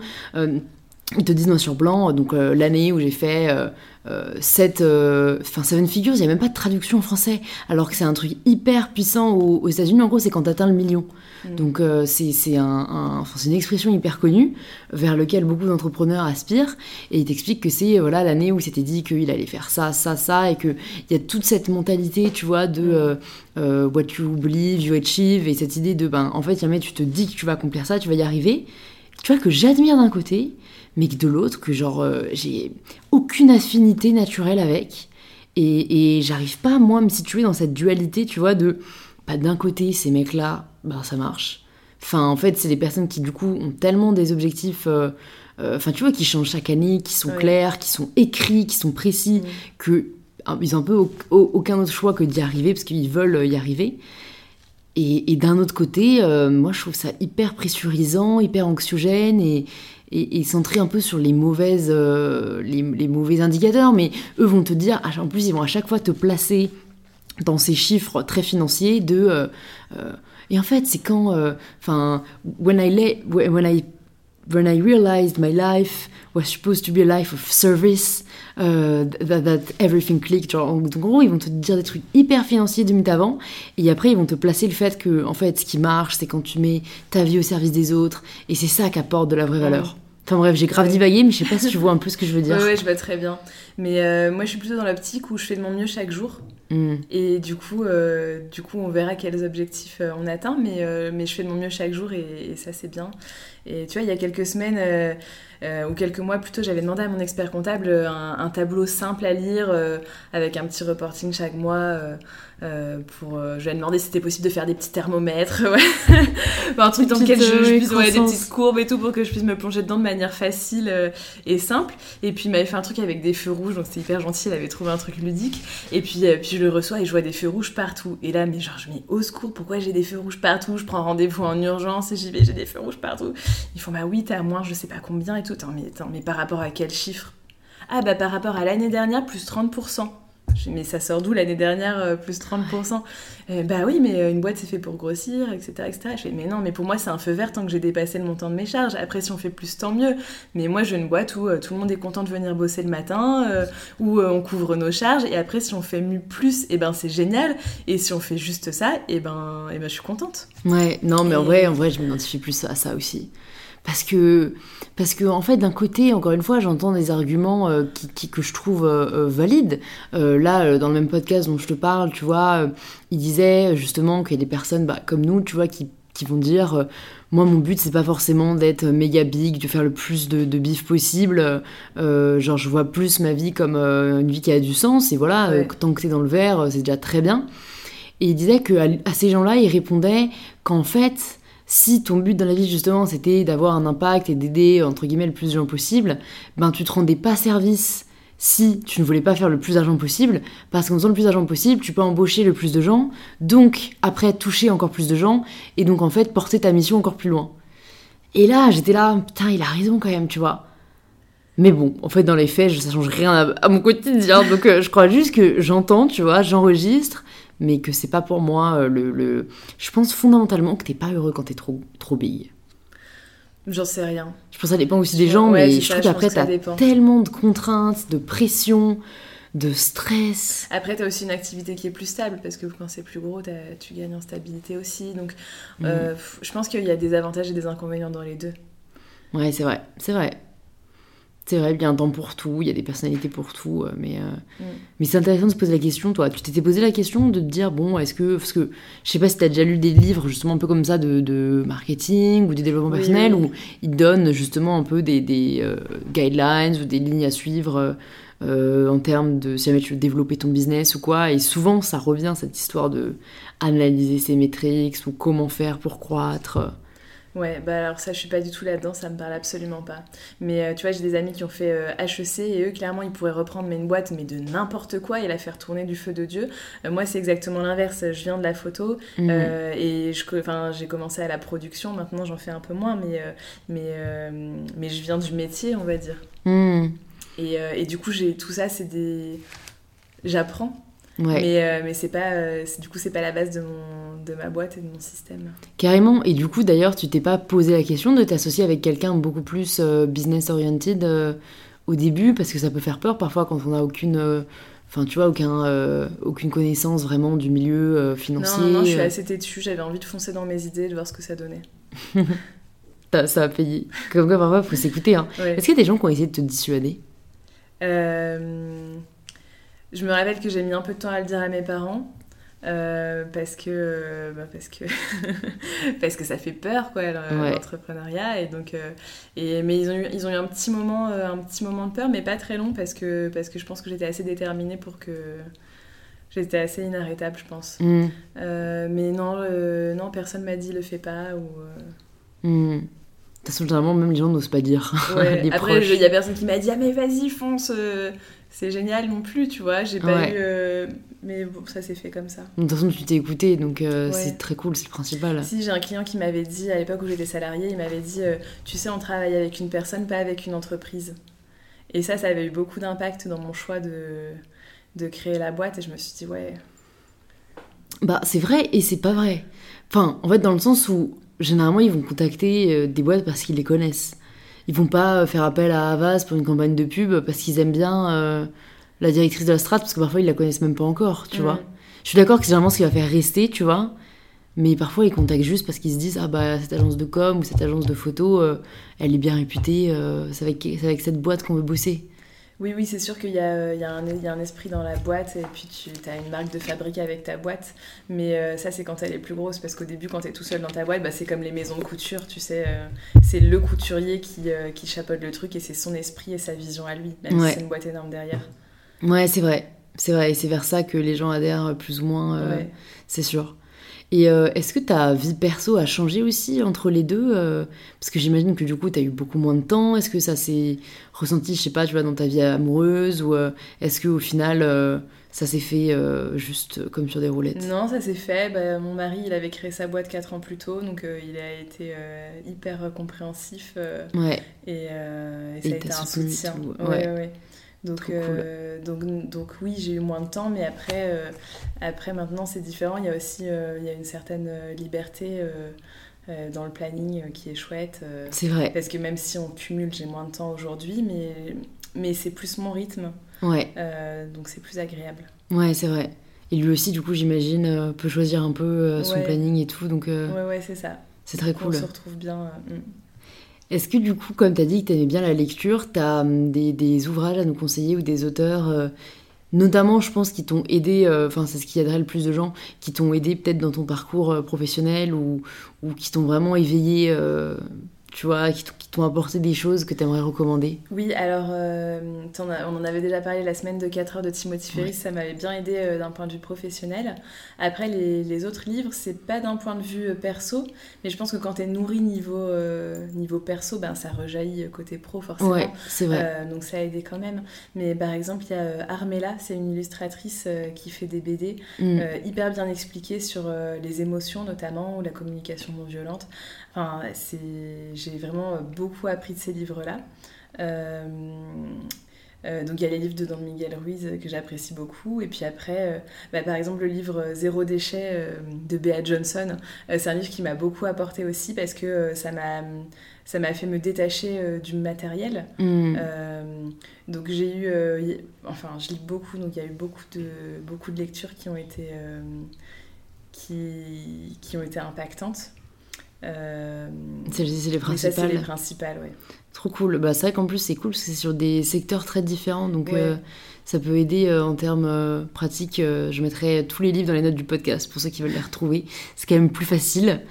ils te disent noir sur blanc, donc euh, l'année où j'ai fait euh, euh, sept, enfin Seven Figures, il n'y a même pas de traduction en français, alors que c'est un truc hyper puissant aux, États-Unis. En gros, c'est quand tu atteins le million. Mm. Donc c'est un, une expression hyper connue vers lequel beaucoup d'entrepreneurs aspirent, et il t'explique que c'est voilà l'année où il s'était dit qu'il allait faire ça, ça, ça, et qu'il y a toute cette mentalité, tu vois, de mm. what you believe, you achieve, et cette idée de ben en fait jamais tu te dis que tu vas accomplir ça, tu vas y arriver. Tu vois que j'admire d'un côté, mais que de l'autre, que genre euh, j'ai aucune affinité naturelle avec. Et, et j'arrive pas, moi, à me situer dans cette dualité, tu vois, de pas bah, d'un côté, ces mecs-là, bah ça marche. Enfin, en fait, c'est des personnes qui, du coup, ont tellement des objectifs. Euh, euh, enfin, tu vois, qui changent chaque année, qui sont clairs, qui sont écrits, qui sont précis, que ah, ils ont un peu aucun autre choix que d'y arriver parce qu'ils veulent y arriver. Et, et d'un autre côté, moi je trouve ça hyper pressurisant, hyper anxiogène et, et, centré un peu sur les mauvaises, euh, les, mauvais indicateurs, mais eux vont te dire, en plus ils vont à chaque fois te placer dans ces chiffres très financiers de euh, euh, et en fait c'est quand enfin when I when I when I realized my life was supposed to be a life of service, that, everything clicked. donc en gros, ils vont te dire des trucs hyper financiers deux minutes avant, et après ils vont te placer le fait que, en fait, ce qui marche, c'est quand tu mets ta vie au service des autres, et c'est ça qui apporte de la vraie valeur. Enfin bref, j'ai grave divagué, mais je sais pas si tu vois un peu ce que je veux dire. Ouais, je vois très bien. Mais euh, moi, je suis plutôt dans l'optique où je fais de mon mieux chaque jour. Hmm. Et du coup, euh, du coup, on verra quels objectifs euh, on atteint, mais, mais je fais de mon mieux chaque jour et, ça, c'est bien. Et tu vois, il y a quelques semaines ou quelques mois plutôt, j'avais demandé à mon expert comptable un, un tableau simple à lire avec un petit reporting chaque mois euh, pour, euh, je lui ai demandé si c'était possible de faire des petits thermomètres, <laughs> un truc dans lequel je, je puisse ouais, des petites courbes et tout pour que je puisse me plonger dedans de manière facile euh, et simple. Et puis il m'avait fait un truc avec des feux rouges, donc c'était hyper gentil, il avait trouvé un truc ludique. Et puis, puis je le reçois et je vois des feux rouges partout. Et là, mais genre, je me dis au secours, pourquoi j'ai des feux rouges partout? Je prends rendez-vous en urgence et j'y vais, j'ai des feux rouges partout. Ils font bah oui, t'as moins, je sais pas combien et tout. mais, attends, mais par rapport à quel chiffre? Ah bah par rapport à l'année dernière, plus 30% mais ça sort d'où l'année dernière, euh, plus 30% euh, Bah oui, mais euh, une boîte c'est fait pour grossir, etc. etc. Je fais, mais non, mais pour moi c'est un feu vert tant que j'ai dépassé le montant de mes charges. Après, si on fait plus, tant mieux. Mais moi, j'ai une boîte où tout le monde est content de venir bosser le matin, où on couvre nos charges. Et après, si on fait plus, et eh ben c'est génial. Et si on fait juste ça, et eh ben, et eh ben je suis contente. Ouais, non, mais en vrai, en vrai, je m'identifie plus à ça aussi parce que parce que en fait d'un côté encore une fois j'entends des arguments euh, qui, que je trouve euh, euh, valides. Là dans le même podcast dont je te parle tu vois il disait justement qu'il y a des personnes bah, comme nous tu vois qui, qui vont dire moi mon but c'est pas forcément d'être méga big de faire le plus de, de bif possible. Genre je vois plus ma vie comme une vie qui a du sens et voilà tant que t'es dans le verre c'est déjà très bien. Et il disait que à ces gens là il répondait qu'en fait si ton but dans la vie justement c'était d'avoir un impact et d'aider entre guillemets le plus de gens possible, ben tu te rendais pas service si tu ne voulais pas faire le plus d'argent possible, parce qu'en faisant le plus d'argent possible, tu peux embaucher le plus de gens, donc après toucher encore plus de gens, et donc en fait porter ta mission encore plus loin. Et là, j'étais là, putain, il a raison quand même, tu vois. Mais bon, en fait, dans les faits, ça change rien à, mon quotidien, donc euh, je crois juste que j'entends, tu vois, j'enregistre, mais que c'est pas pour moi euh, le, Je pense fondamentalement que t'es pas heureux quand t'es trop, trop bille. J'en sais rien. Je pense que ça dépend aussi des gens, mais je trouve qu'après t'as tellement de contraintes, de pression, de stress. Après, tu as aussi une activité qui est plus stable parce que quand c'est plus gros, tu gagnes en stabilité aussi. Donc, euh, je pense qu'il y a des avantages et des inconvénients dans les deux. Ouais, c'est vrai, c'est vrai. C'est vrai, il y a un temps pour tout, il y a des personnalités pour tout, euh, mais, euh, mm. mais c'est intéressant de se poser la question, toi. Tu t'étais posé la question de te dire, bon, est-ce que. Parce que je sais pas si tu as déjà lu des livres, justement, un peu comme ça, de, de marketing ou de développement personnel, où ils donnent justement un peu des, des euh, guidelines ou des lignes à suivre en termes de si jamais tu veux développer ton business ou quoi. Et souvent, ça revient, cette histoire de analyser ses métriques ou comment faire pour croître. Ouais, bah alors ça, je suis pas du tout là-dedans, ça me parle absolument pas. Mais euh, tu vois, j'ai des amis qui ont fait HEC euh, et eux, clairement, ils pourraient reprendre mais une boîte, mais de n'importe quoi et la faire tourner du feu de Dieu. Euh, moi, c'est exactement l'inverse. Je viens de la photo mhm. et j'ai commencé à la production. Maintenant, j'en fais un peu moins, mais, mais, mais je viens du métier, on va dire. Mhm. Et, et, du coup, j'ai tout ça, c'est des. J'apprends mais, euh, mais c'est pas, euh, du coup, c'est pas la base de, mon, de ma boîte et de mon système. Carrément. Et du coup, d'ailleurs, tu t'es pas posé la question de t'associer avec quelqu'un beaucoup plus euh, business-oriented au début? Parce que ça peut faire peur parfois quand on n'a aucune. Enfin, tu vois, aucun, aucune connaissance vraiment du milieu financier. Non, non, je suis assez têtue. J'avais envie de foncer dans mes idées, de voir ce que ça donnait. <laughs> ça a payé. Comme quoi, parfois, il faut s'écouter. Hein. Est-ce qu'il y a des gens qui ont essayé de te dissuader? Euh... Je me rappelle que j'ai mis un peu de temps à le dire à mes parents. Euh, parce que bah parce que <laughs> parce que ça fait peur quoi l'entrepreneuriat et donc euh, et mais ils ont eu ils ont eu un petit moment euh, un petit moment de peur mais pas très long parce que parce que je pense que j'étais assez déterminée pour que j'étais assez inarrêtable je pense mm. mais non non personne m'a dit le fais pas ou mm. De toute façon, généralement, même les gens n'osent pas dire. <laughs> après, il y a personne qui m'a dit Ah, mais vas-y, fonce, c'est génial non plus, tu vois. J'ai pas eu. Euh, mais bon, ça s'est fait comme ça. De toute façon, tu t'es écouté, donc euh, c'est très cool, c'est le principal. Si, j'ai un client qui m'avait dit, à l'époque où j'étais salariée, il m'avait dit euh, Tu sais, on travaille avec une personne, pas avec une entreprise. Et ça, ça avait eu beaucoup d'impact dans mon choix de, de créer la boîte, et je me suis dit Ouais. Bah, c'est vrai et c'est pas vrai. Enfin, en fait, dans le sens où généralement, ils vont contacter des boîtes parce qu'ils les connaissent ils vont pas faire appel à Havas pour une campagne de pub parce qu'ils aiment bien euh, la directrice de la strat parce que parfois ils la connaissent même pas encore, tu vois. Je suis d'accord que c'est généralement ce qui va faire rester, tu vois. Mais parfois ils contactent juste parce qu'ils se disent ah bah cette agence de com ou cette agence de photo, euh, elle est bien réputée, euh, c'est avec, avec cette boîte qu'on veut bosser. Oui, oui, c'est sûr qu'il y, a, y, a un esprit dans la boîte et puis tu as une marque de fabrique avec ta boîte. Mais euh, ça, c'est quand elle est plus grosse parce qu'au début, quand tu es tout seul dans ta boîte, bah, c'est comme les maisons de couture, tu sais. Euh, c'est le couturier qui, euh, qui chapeaute le truc et c'est son esprit et sa vision à lui, même si c'est une boîte énorme derrière. Ouais, c'est vrai. C'est vrai. Et c'est vers ça que les gens adhèrent plus ou moins, c'est sûr. Et euh, est-ce que ta vie perso a changé aussi entre les deux euh, Parce que j'imagine que du coup, tu as eu beaucoup moins de temps. Est-ce que ça s'est ressenti, je sais pas, tu vois, dans ta vie amoureuse Ou euh, est-ce qu'au final, ça s'est fait juste comme sur des roulettes? Non, ça s'est fait. Bah, mon mari, il avait créé sa boîte 4 ans plus tôt, donc il a été hyper compréhensif. ouais. Et, ça a été un soutien. ouais. ouais. Donc, euh, donc, donc oui, j'ai eu moins de temps, mais après, euh, après maintenant c'est différent. Il y a aussi euh, il y a une certaine liberté dans le planning qui est chouette. c'est vrai. Parce que même si on cumule, j'ai moins de temps aujourd'hui, mais, mais c'est plus mon rythme. Ouais. donc c'est plus agréable. Ouais, c'est vrai. Et lui aussi, du coup, j'imagine, peut choisir un peu son planning et tout. Donc, Ouais, ouais, c'est ça. C'est très cool. On se retrouve bien. Mm. Est-ce que du coup, comme tu as dit que tu aimais bien la lecture, tu as hum, des, ouvrages à nous conseiller ou des auteurs, euh, notamment je pense, qui t'ont aidé, euh, enfin c'est ce qui aiderait le plus de gens, qui t'ont aidé peut-être dans ton parcours euh, professionnel ou, ou qui t'ont vraiment éveillé tu vois, qui t'ont apporté des choses que tu aimerais recommander Oui, alors euh, on en avait déjà parlé la semaine de 4 heures de Timothy Ferris, ça m'avait bien aidé euh, d'un point de vue professionnel. Après, les, autres livres, c'est pas d'un point de vue euh, perso, mais je pense que quand tu es nourri niveau, niveau perso, ben, ça rejaillit côté pro forcément. Ouais, c'est vrai. donc ça a aidé quand même. Mais par exemple, il y a Armella, c'est une illustratrice qui fait des BD mm. hyper bien expliquées sur les émotions notamment ou la communication non violente. Enfin, j'ai vraiment beaucoup appris de ces livres-là. Euh, donc il y a les livres de Don Miguel Ruiz que j'apprécie beaucoup. Et puis après, bah, par exemple le livre Zéro déchet de Bea Johnson, c'est un livre qui m'a beaucoup apporté aussi parce que ça m'a ça m'a fait me détacher du matériel. Mm. donc j'ai eu, enfin je lis beaucoup, donc il y a eu beaucoup de, beaucoup de lectures qui ont été, qui, qui ont été impactantes. Euh, c'est les principales. c'est les principales, ouais. Trop cool. Bah, c'est vrai qu'en plus, c'est cool parce que c'est sur des secteurs très différents. Donc, euh, ça peut aider euh, en termes pratiques. je mettrai tous les livres dans les notes du podcast pour ceux qui veulent les retrouver. C'est quand même plus facile.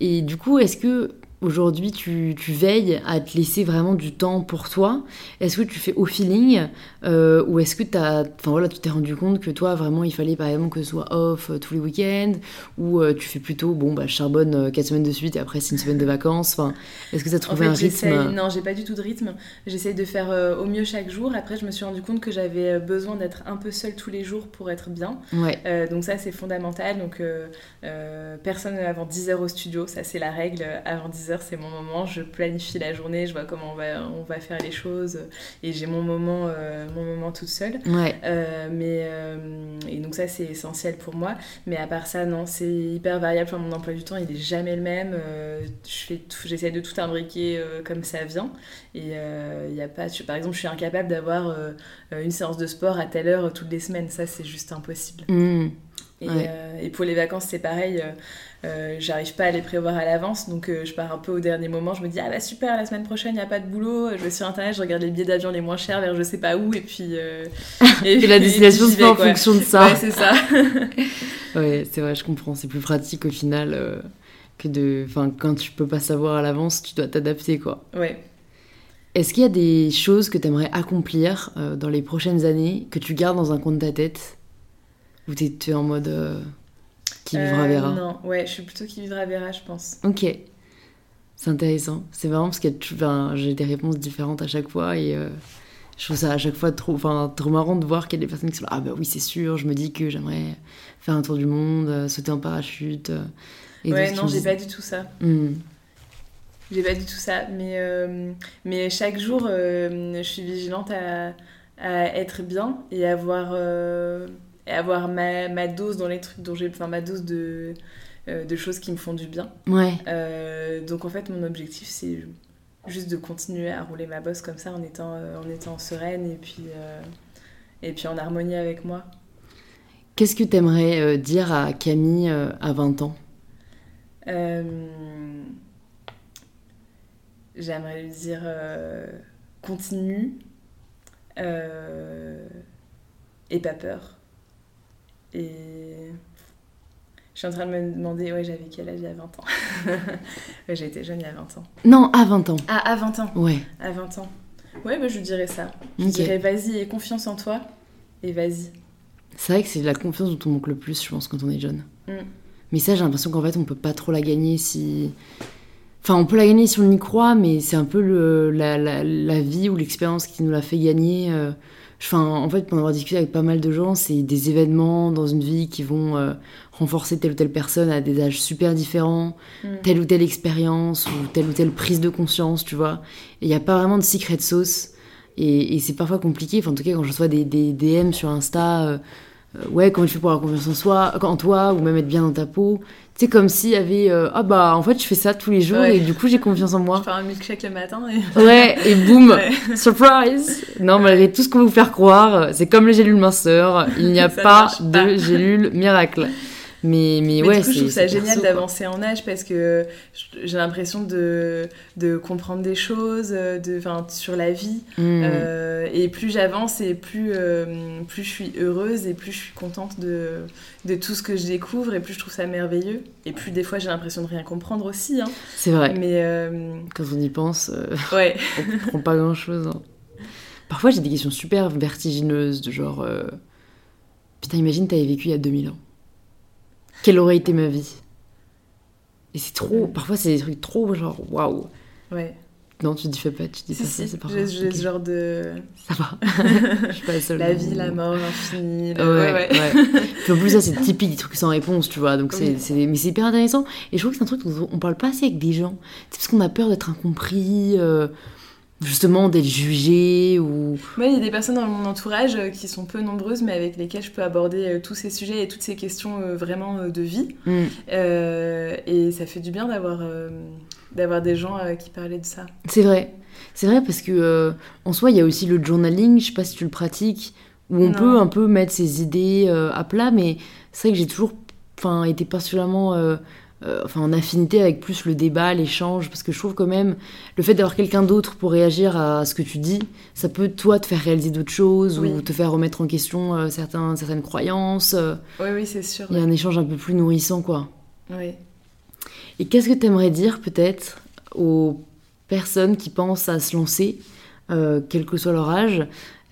Et du coup, est-ce que aujourd'hui tu, veilles à te laisser vraiment du temps pour toi Est-ce que tu fais au feeling euh, Ou est-ce que as, voilà, tu t'es rendu compte que toi, vraiment, il fallait par exemple que ce soit off euh, tous les week-ends Ou euh, tu fais plutôt, bon, bah, charbonne 4 semaines de suite et après c'est une semaine de vacances Est-ce que tu as trouvé un rythme? Non, j'ai pas du tout de rythme. J'essaie de faire au mieux chaque jour. Après, je me suis rendu compte que j'avais besoin d'être un peu seule tous les jours pour être bien. Ouais. donc ça, c'est fondamental. Donc personne avant 10 heures au studio, ça c'est la règle. Avant 10h 10h c'est mon moment, je planifie la journée, je vois comment on va, on va faire les choses et j'ai mon moment euh, mon moment toute seule. Euh, mais euh, et donc ça c'est essentiel pour moi, mais à part ça non, c'est hyper variable mon emploi du temps, il est jamais le même. Euh, je fais j'essaie de tout imbriquer comme ça vient et il y a pas par exemple, je suis incapable d'avoir une séance de sport à telle heure toutes les semaines, ça c'est juste impossible. Mmh. Et, pour les vacances, c'est pareil. Euh, j'arrive pas à les prévoir à l'avance, donc euh, je pars un peu au dernier moment. Je me dis, ah bah super, la semaine prochaine, il n'y a pas de boulot. Je vais sur internet, je regarde les billets d'avion les moins chers vers je sais pas où, et puis. Euh, <laughs> et, la destination se fait en fonction de ça. Ouais, c'est ça. <laughs> ouais, c'est vrai, je comprends. C'est plus pratique au final que de. Enfin, quand tu peux pas savoir à l'avance, tu dois t'adapter, quoi. Ouais. Est-ce qu'il y a des choses que tu aimerais accomplir dans les prochaines années que tu gardes dans un coin de ta tête Ou tu es en mode qui vivra euh, verra Non, ouais, je suis plutôt qui vivra verra, je pense. Ok. C'est intéressant. C'est vraiment parce que j'ai des réponses différentes à chaque fois et euh, je trouve ça à chaque fois trop, trop marrant de voir qu'il y a des personnes qui sont là. Ah bah oui, c'est sûr, je me dis que j'aimerais faire un tour du monde, euh, sauter en parachute. et ouais, non, j'ai pas du tout ça. Hmm. J'ai pas du tout ça. Mais, mais chaque jour, je suis vigilante à, à, être bien et à avoir et avoir ma, ma, dose dans les trucs dont j'ai. Enfin, ma dose de, euh, de choses qui me font du bien. Ouais. Euh, donc en fait, mon objectif, c'est juste de continuer à rouler ma bosse comme ça en étant, euh, en étant sereine et puis, et puis en harmonie avec moi. Qu'est-ce que tu aimerais dire à Camille à 20 ans? J'aimerais lui dire continue et pas peur. Et je suis en train de me demander, ouais, j'avais quel âge il y a 20 ans? <laughs> Ouais, J'ai été jeune il y a 20 ans. Non, à 20 ans. Ah, à 20 ans Ouais. À 20 ans. Ouais, bah, je dirais ça. Je dirais vas-y, et confiance en toi, et vas-y. C'est vrai que c'est la confiance dont on manque le plus, je pense, quand on est jeune. Mm. Mais ça, j'ai l'impression qu'en fait, on peut pas trop la gagner si. Enfin, on peut la gagner si on y croit, mais c'est un peu le, la, la, la, vie ou l'expérience qui nous l'a fait gagner. Euh, Enfin, en fait, pour avoir discuté avec pas mal de gens, c'est des événements dans une vie qui vont euh, renforcer telle ou telle personne à des âges super différents, mm. telle ou telle expérience ou telle ou telle prise de conscience, tu vois. Et il n'y a pas vraiment de secret sauce. Et, et c'est parfois compliqué. Enfin, en tout cas, quand je reçois des, des DM sur Insta, euh, euh, ouais, comment tu fais pour avoir confiance en, soi, en toi, ou même être bien dans ta peau. C'est comme s'il y avait euh, ah bah en fait je fais ça tous les jours et du coup j'ai confiance en moi. Je fais un milkshake le matin et <laughs> ouais et boum surprise. Non malgré tout ce qu'on vous faire croire, c'est comme les gélules minceurs, il n'y a pas de gélules miracle. Mais, mais, ouais, du coup, je trouve ça génial d'avancer en âge parce que j'ai l'impression de, de, comprendre des choses de, sur la vie. Hmm. Euh, et plus j'avance et plus, euh, plus je suis heureuse et plus je suis contente de, de tout ce que je découvre et plus je trouve ça merveilleux. Et plus des fois j'ai l'impression de rien comprendre aussi. Hein. C'est vrai. Mais euh, quand on y pense, ouais. <laughs> on comprend pas grand chose. Hein. Parfois j'ai des questions super vertigineuses de genre. Putain, imagine t'avais vécu il y a 2000 ans quelle aurait été ma vie? Et c'est trop. Parfois, c'est des trucs trop genre waouh. Ouais. Non, tu dis fais pas, tu dis si, pas si, ça, c'est pas J'ai ce genre de. Ça va. <laughs> je suis pas la seule. La vie, la mort, l'infini. Ouais, ouais. ouais. <laughs> en plus, ça, c'est <laughs> typique des trucs sans réponse, tu vois. Donc, c'est, Mais c'est hyper intéressant. Et je trouve que c'est un truc dont on parle pas assez avec des gens. C'est parce qu'on a peur d'être incompris. Euh, justement d'être jugé ou Moi, il y a des personnes dans mon entourage euh, qui sont peu nombreuses, mais avec lesquelles je peux aborder euh, tous ces sujets et toutes ces questions euh, vraiment de vie. Euh, et ça fait du bien d'avoir d'avoir des gens qui parlaient de ça. c'est vrai c'est vrai parce que en soi il y a aussi le journaling je sais pas si tu le pratiques où on Non. peut un peu mettre ses idées à plat mais c'est vrai que j'ai toujours enfin été particulièrement euh, enfin en affinité avec plus le débat l'échange parce que je trouve quand même le fait d'avoir quelqu'un d'autre pour réagir à ce que tu dis ça peut toi te faire réaliser d'autres choses ou te faire remettre en question euh, certains, certaines croyances euh, Oui, oui, c'est sûr. il y a un échange un peu plus nourrissant quoi Oui. Et qu'est-ce que tu aimerais dire peut-être aux personnes qui pensent à se lancer, euh, quel que soit leur âge,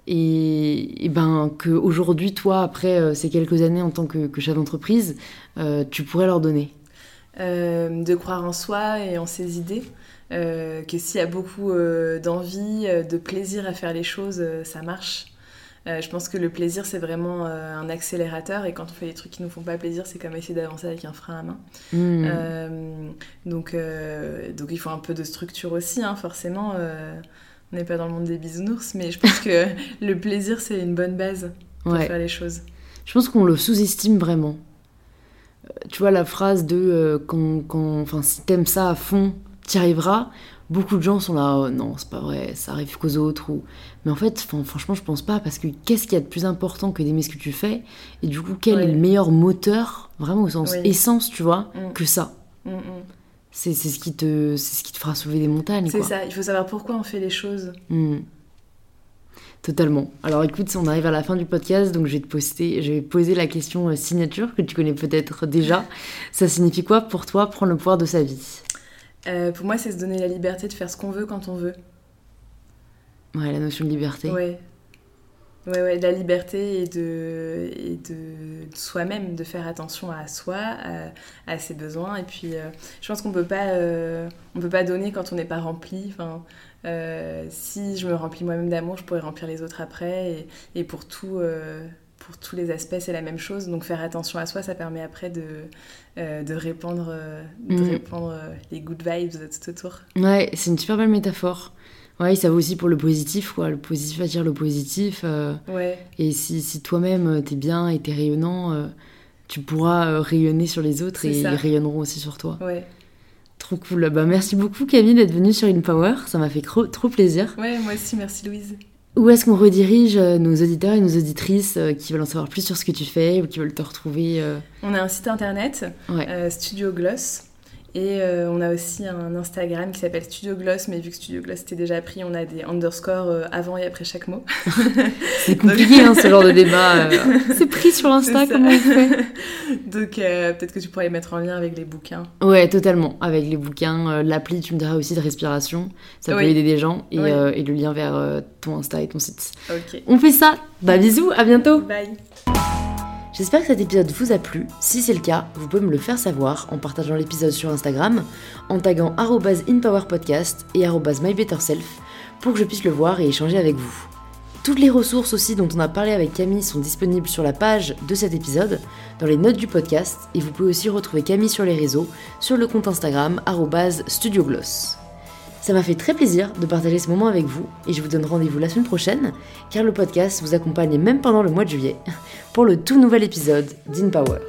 et, et ben qu'aujourd'hui, toi, après euh, ces quelques années en tant que, que chef d'entreprise, euh, tu pourrais leur donner? De croire en soi et en ses idées. Euh, que s'il y a beaucoup euh, d'envie, euh, de plaisir à faire les choses, euh, ça marche. Euh, je pense que le plaisir, c'est vraiment euh, un accélérateur. Et quand on fait des trucs qui nous font pas plaisir, c'est comme essayer d'avancer avec un frein à main. Euh, donc, euh, donc il faut un peu de structure aussi, hein, forcément. euh, on n'est pas dans le monde des bisounours, mais je pense que <laughs> le plaisir, c'est une bonne base pour Ouais. faire les choses. Je pense qu'on le sous-estime vraiment. Tu vois la phrase de euh, quand, quand- enfin, si t'aimes ça à fond, t'y arriveras. Beaucoup de gens sont là, Oh, non, c'est pas vrai, ça arrive qu'aux autres. Ou... Mais en fait, franchement, je pense pas, parce que qu'est-ce qu'il y a de plus important que d'aimer ce que tu fais? Et du coup, quel Ouais. est le meilleur moteur, vraiment au sens Oui. essence, tu vois, Mm. que ça? Mm, mm. C'est ce, qui te- c'est ce qui te fera soulever des montagnes. C'est ça, il faut savoir pourquoi on fait les choses. Totalement. Alors écoute, on arrive à la fin du podcast, donc je vais te poster, je vais poser la question euh, signature que tu connais peut-être déjà. Ça signifie quoi pour toi prendre le pouvoir de sa vie? Euh, pour moi, c'est se donner la liberté de faire ce qu'on veut quand on veut. Ouais, la notion de liberté. Ouais. Ouais, ouais, de la liberté et de, et de, de soi-même, de faire attention à soi, à, à ses besoins. Et puis, euh, je pense qu'on peut pas, euh, on peut pas donner quand on n'est pas rempli. Enfin, euh, si je me remplis moi-même d'amour, je pourrais remplir les autres après. Et, et pour tout, euh, pour tous les aspects, c'est la même chose. Donc, faire attention à soi, ça permet après de, euh, de répandre, de répandre euh, les good vibes tout autour. Ouais, c'est une super belle métaphore. Ouais, ça vaut aussi pour le positif, quoi. Le positif attire le positif. Ouais. et si, si toi-même t'es bien et t'es rayonnant, tu pourras rayonner sur les autres et ça. ils rayonneront aussi sur toi. Ouais. Trop cool. Bah, merci beaucoup Camille d'être venue sur InPower. Ça m'a fait trop, trop plaisir. ouais, moi aussi, merci Louise. Où est-ce qu'on redirige euh, nos auditeurs et nos auditrices euh, qui veulent en savoir plus sur ce que tu fais ou qui veulent te retrouver euh, On a un site internet, Ouais. euh, Studio Gloss. Et euh, on a aussi un Instagram qui s'appelle Studio Gloss, mais vu que Studio Gloss était déjà pris, on a des underscores euh, avant et après chaque mot. <laughs> C'est compliqué hein, ce genre de débat. euh. <laughs> C'est pris sur l'Insta, comment on fait <laughs> Donc euh, peut-être que tu pourrais les mettre en lien avec les bouquins. Ouais, totalement. Avec les bouquins, euh, l'appli, tu me diras aussi de respiration. Ça peut Oui. aider des gens. Et, Oui. euh, et le lien vers euh, ton Insta et ton site. Ok. On fait ça. Bah bisous, à bientôt. Bye. J'espère que cet épisode vous a plu. Si c'est le cas, vous pouvez me le faire savoir en partageant l'épisode sur Instagram, en taguant @inpowerpodcast et @mybetterself pour que je puisse le voir et échanger avec vous. Toutes les ressources aussi dont on a parlé avec Camille sont disponibles sur la page de cet épisode, dans les notes du podcast, et vous pouvez aussi retrouver Camille sur les réseaux, sur le compte Instagram @studiogloss. Ça m'a fait très plaisir de partager ce moment avec vous et je vous donne rendez-vous la semaine prochaine car le podcast vous accompagne même pendant le mois de juillet pour le tout nouvel épisode d'InPower.